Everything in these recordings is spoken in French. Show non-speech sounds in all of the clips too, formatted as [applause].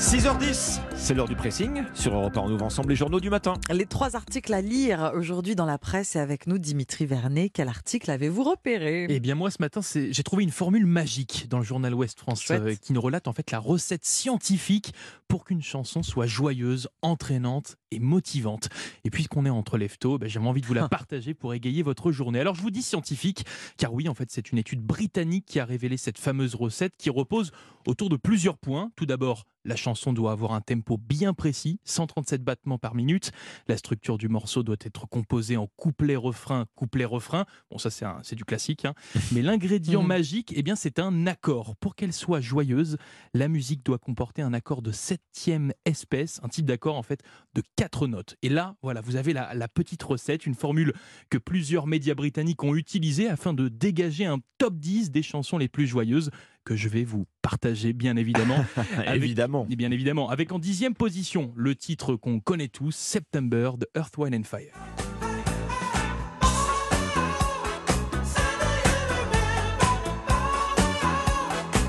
6h10, c'est l'heure du pressing. Sur Europe 1, on ouvre ensemble les journaux du matin. Les trois articles à lire aujourd'hui dans la presse et avec nous Dimitri Vernet. Quel article avez-vous repéré? Eh bien moi ce matin j'ai trouvé une formule magique dans le journal Ouest France euh, qui nous relate en fait la recette scientifique pour qu'une chanson soit joyeuse, entraînante et motivante. Et puisqu'on est entre leftos, ben, j'avais envie de vous la [laughs] partager pour égayer votre journée. Alors je vous dis scientifique car oui en fait c'est une étude britannique qui a révélé cette fameuse recette qui repose autour de plusieurs points. Tout d'abord la chanson doit avoir un tempo bien précis, 137 battements par minute. La structure du morceau doit être composée en couplet-refrain, couplet-refrain. Bon, ça, c'est du classique. hein. [laughs] Mais l'ingrédient Mhm. magique, eh bien, c'est un accord. Pour qu'elle soit joyeuse, la musique doit comporter un accord de septième espèce, un type d'accord, en fait, de quatre notes. Et là, voilà, vous avez la, la petite recette, une formule que plusieurs médias britanniques ont utilisée afin de dégager un top 10 des chansons les plus joyeuses que je vais vous partager, bien évidemment. [laughs] Avec- Évidemment. et bien évidemment, avec en dixième position le titre qu'on connaît tous, September de Earth, Wind and Fire.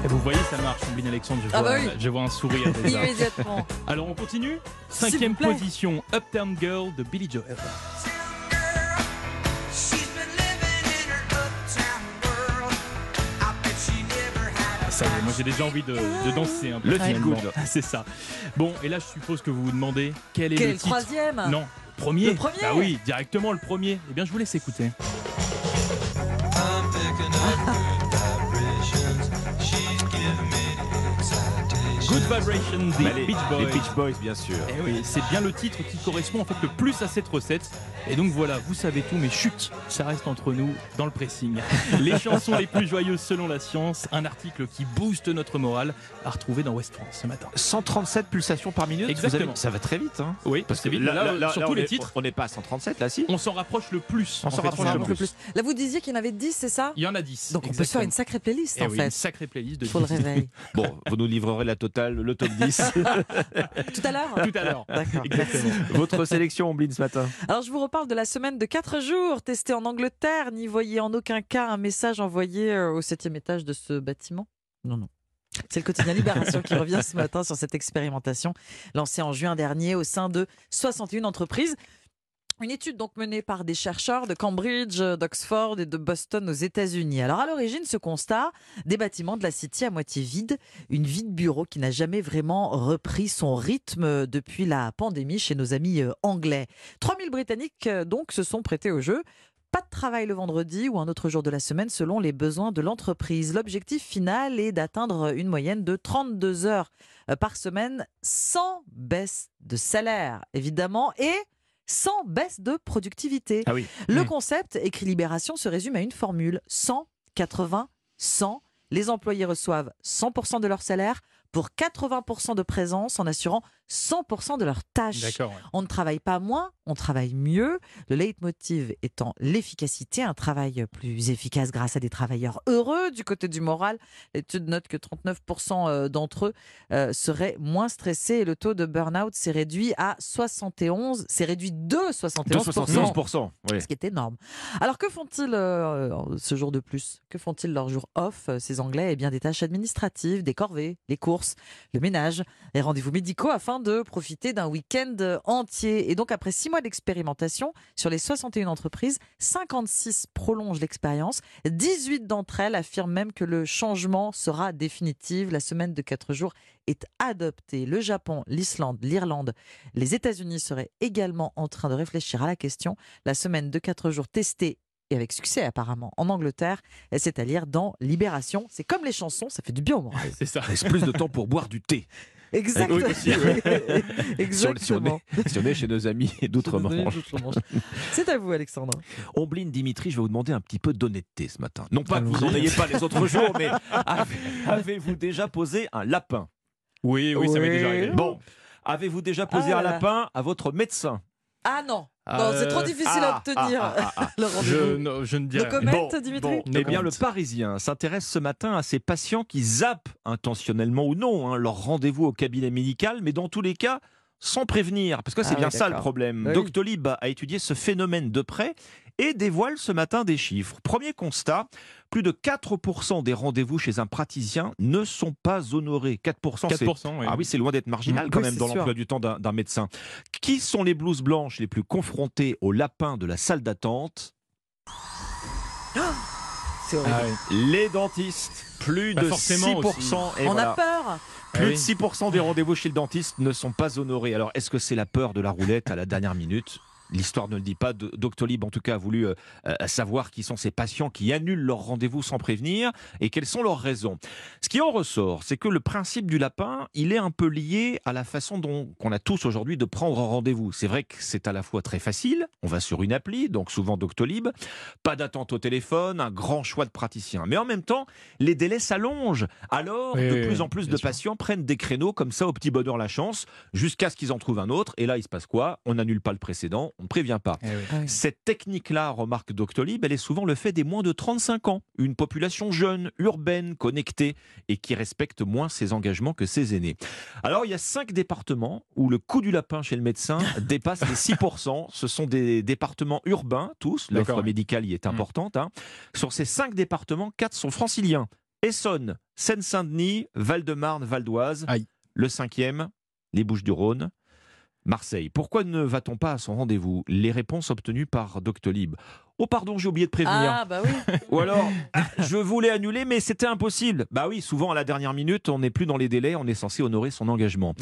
Et vous voyez, ça marche, Ombline Alexandre, je vois, Ah bah oui. je vois un sourire [laughs] déjà. Immédiatement. Alors on continue Cinquième position, Uptown Girl de Billy Joel. Moi j'ai déjà envie de, de danser un peu. Le feel good. [laughs] C'est ça. Bon, et là je suppose que vous vous demandez quel est Quel le est le titre troisième? Non, le premier. Le premier? Bah oui, directement le premier. Eh bien, je vous laisse écouter. Vibration des Bah, les, Beach Boys. les Beach Boys, bien sûr. Eh oui, c'est bien le titre qui correspond en fait le plus à cette recette. Et donc voilà, vous savez tout, mais chut, ça reste entre nous dans le pressing. [laughs] Les chansons les plus joyeuses selon la science, un article qui booste notre morale, à retrouver dans West France ce matin. 137 pulsations par minute. Exactement. avez- ça va très vite. Hein. Oui, Parce que vite. là, Là, là, là, sur là, tous on les est- titres, On n'est pas à 137 là, si on s'en rapproche le plus. On en s'en rapproche le Un peu plus. plus. Là, vous disiez qu'il y en avait 10, c'est ça? Il y en a 10. Donc on peut se faire une sacrée playlist Eh en oui, fait. une sacrée playlist de Pour le 10. réveil. [laughs] Bon, vous nous livrerez la totale, le top 10. [laughs] Tout à l'heure Tout à l'heure. D'accord. Exactement. Votre sélection, Ombline, ce matin Alors, je vous reparle de la semaine de 4 jours testée en Angleterre. N'y voyez en aucun cas un message envoyé euh, au septième étage de ce bâtiment? Non, non. C'est le quotidien Libération qui revient ce matin sur cette expérimentation lancée en juin dernier au sein de 61 entreprises. Une étude donc menée par des chercheurs de Cambridge, d'Oxford et de Boston aux États-Unis. Alors à l'origine, ce constat, des bâtiments de la City à moitié vides, une vie de bureau qui n'a jamais vraiment repris son rythme depuis la pandémie chez nos amis euh, anglais. 3000 Britanniques euh, donc se sont prêtés au jeu. Pas de travail le vendredi ou un autre jour de la semaine selon les besoins de l'entreprise. L'objectif final est d'atteindre une moyenne de 32 heures euh, par semaine sans baisse de salaire, évidemment, et sans baisse de productivité. Ah oui. Le Mm. concept, écrit Libération, se résume à une formule 100, 80, 100. Les employés reçoivent 100% de leur salaire pour 80% de présence en assurant 100% de leurs tâches. Ouais. On ne travaille pas moins, on travaille mieux. Le leitmotiv étant l'efficacité, un travail plus efficace grâce à des travailleurs heureux. Du côté du moral, l'étude note que 39% euh, d'entre eux euh, seraient moins stressés et le taux de burn-out s'est réduit à 71, c'est réduit de 71%. De 71%. Oui. Ce qui est énorme. Alors que font-ils euh, ce jour de plus? Que font-ils leur jour off, ces Anglais? Eh bien, des tâches administratives, des corvées, les courses, le ménage, les rendez-vous médicaux afin de profiter d'un week-end entier. Et donc, après six mois d'expérimentation sur les 61 entreprises, 56 prolongent l'expérience. 18 d'entre elles affirment même que le changement sera définitif. La semaine de 4 jours est adoptée. Le Japon, l'Islande, l'Irlande, les États-Unis seraient également en train de réfléchir à la question. La semaine de 4 jours testée et avec succès apparemment en Angleterre, c'est à lire dans Libération. C'est comme les chansons, ça fait du bien au moral. C'est ça. Laisse plus de temps pour boire du thé. Exactement. Oui, aussi, [laughs] si on Exactement. est, si on est chez nos amis d'outre-Manche. C'est à vous, Alexandre. Ombline, Dimitri, je vais vous demander un petit peu d'honnêteté ce matin. Non pas que vous n'en ayez pas les autres [laughs] jours, mais avez- avez-vous déjà posé un lapin? Oui, oui, ça m'est déjà arrivé. Bon, avez-vous déjà posé Ah un là. lapin à votre médecin? Ah non, non c'est trop Euh, difficile ah, à obtenir. ah, ah, ah, [laughs] le Je, rendez-vous. non, je ne dirais rien. comment, Bon, Dimitri bon, No eh bien, comment. le Parisien s'intéresse ce matin à ces patients qui zappent intentionnellement ou non hein, leur rendez-vous au cabinet médical, mais dans tous les cas sans prévenir, parce que c'est Ah bien oui, ça le problème. Oui. Doctolib a étudié ce phénomène de près et dévoile ce matin des chiffres. Premier constat, plus de 4% des rendez-vous chez un praticien ne sont pas honorés. 4%, c'est 4%, oui. ah oui, c'est loin d'être marginal Mmh. quand Oui, même dans sûr. l'emploi du temps d'un d'un médecin. Qui sont les blouses blanches les plus confrontées au lapin de la salle d'attente? [gasps] C'est horrible. Ah oui. Les dentistes. Plus Bah de forcément 6%. Et On voilà. a peur. Plus Ah de oui. 6% des rendez-vous chez le dentiste ne sont pas honorés. Alors, est-ce que c'est la peur de la roulette à la dernière minute? L'histoire ne le dit pas. Do- Doctolib, en tout cas, a voulu euh, euh, savoir qui sont ces patients qui annulent leur rendez-vous sans prévenir et quelles sont leurs raisons. Ce qui en ressort, c'est que le principe du lapin, il est un peu lié à la façon dont qu'on a tous aujourd'hui de prendre un rendez-vous. C'est vrai que c'est à la fois très facile. On va sur une appli, donc souvent Doctolib. Pas d'attente au téléphone, un grand choix de praticiens. Mais en même temps, les délais s'allongent. Alors, Oui, de oui, plus en plus de sûr. patients prennent des créneaux comme ça au petit bonheur la chance, jusqu'à ce qu'ils en trouvent un autre. Et là, il se passe quoi? On n'annule pas le précédent, on ne prévient pas. Eh oui. Ah. Cette technique-là, remarque Doctolib, elle est souvent le fait des moins de 35 ans. Une population jeune, urbaine, connectée et qui respecte moins ses engagements que ses aînés. Alors, il y a cinq départements où le coût du lapin chez le médecin [laughs] dépasse les 6%. Ce sont des départements urbains, tous. L'offre médicale y est Mm. importante. hein. Sur ces cinq départements, quatre sont franciliens. Essonne, Seine-Saint-Denis, Val-de-Marne, Val d'Oise. Le cinquième, les Bouches-du-Rhône. Marseille. Pourquoi ne va-t-on pas à son rendez-vous? Les réponses obtenues par Doctolib. Oh pardon, j'ai oublié de prévenir. Ah bah oui. [laughs] Ou alors, Ah, je voulais annuler, mais c'était impossible. Bah oui, souvent à la dernière minute, on n'est plus dans les délais, on est censé honorer son engagement.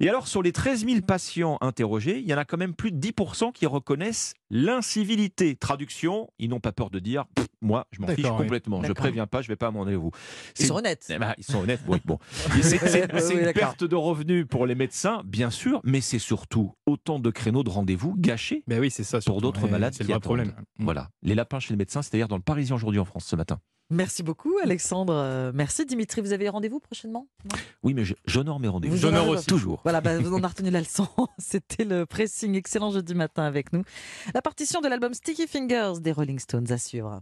Et alors, sur les 13 000 patients interrogés, il y en a quand même plus de 10% qui reconnaissent l'incivilité. Traduction, ils n'ont pas peur de dire, moi, je m'en fiche oui. complètement, je préviens pas, je vais pas à mon rendez-vous. Ils sont honnêtes. Eh ben, ils sont honnêtes, oui, bon. [laughs] C'est Oui, une perte de revenus pour les médecins, bien sûr, mais c'est surtout autant de créneaux de rendez-vous gâchés Ben oui, c'est ça. pour d'autres malades C'est qui le vrai problème. Voilà, les lapins chez le médecin, c'est-à-dire dans le Parisien aujourd'hui en France ce matin. Merci beaucoup, Alexandre. Euh, Merci, Dimitri. Vous avez rendez-vous prochainement? Oui, mais j'honore mes rendez-vous. Vous J'honore aussi. Toujours. Voilà, bah, on [laughs] a retenu la leçon. [laughs] C'était le pressing excellent jeudi matin avec nous. La partition de l'album Sticky Fingers des Rolling Stones à suivre.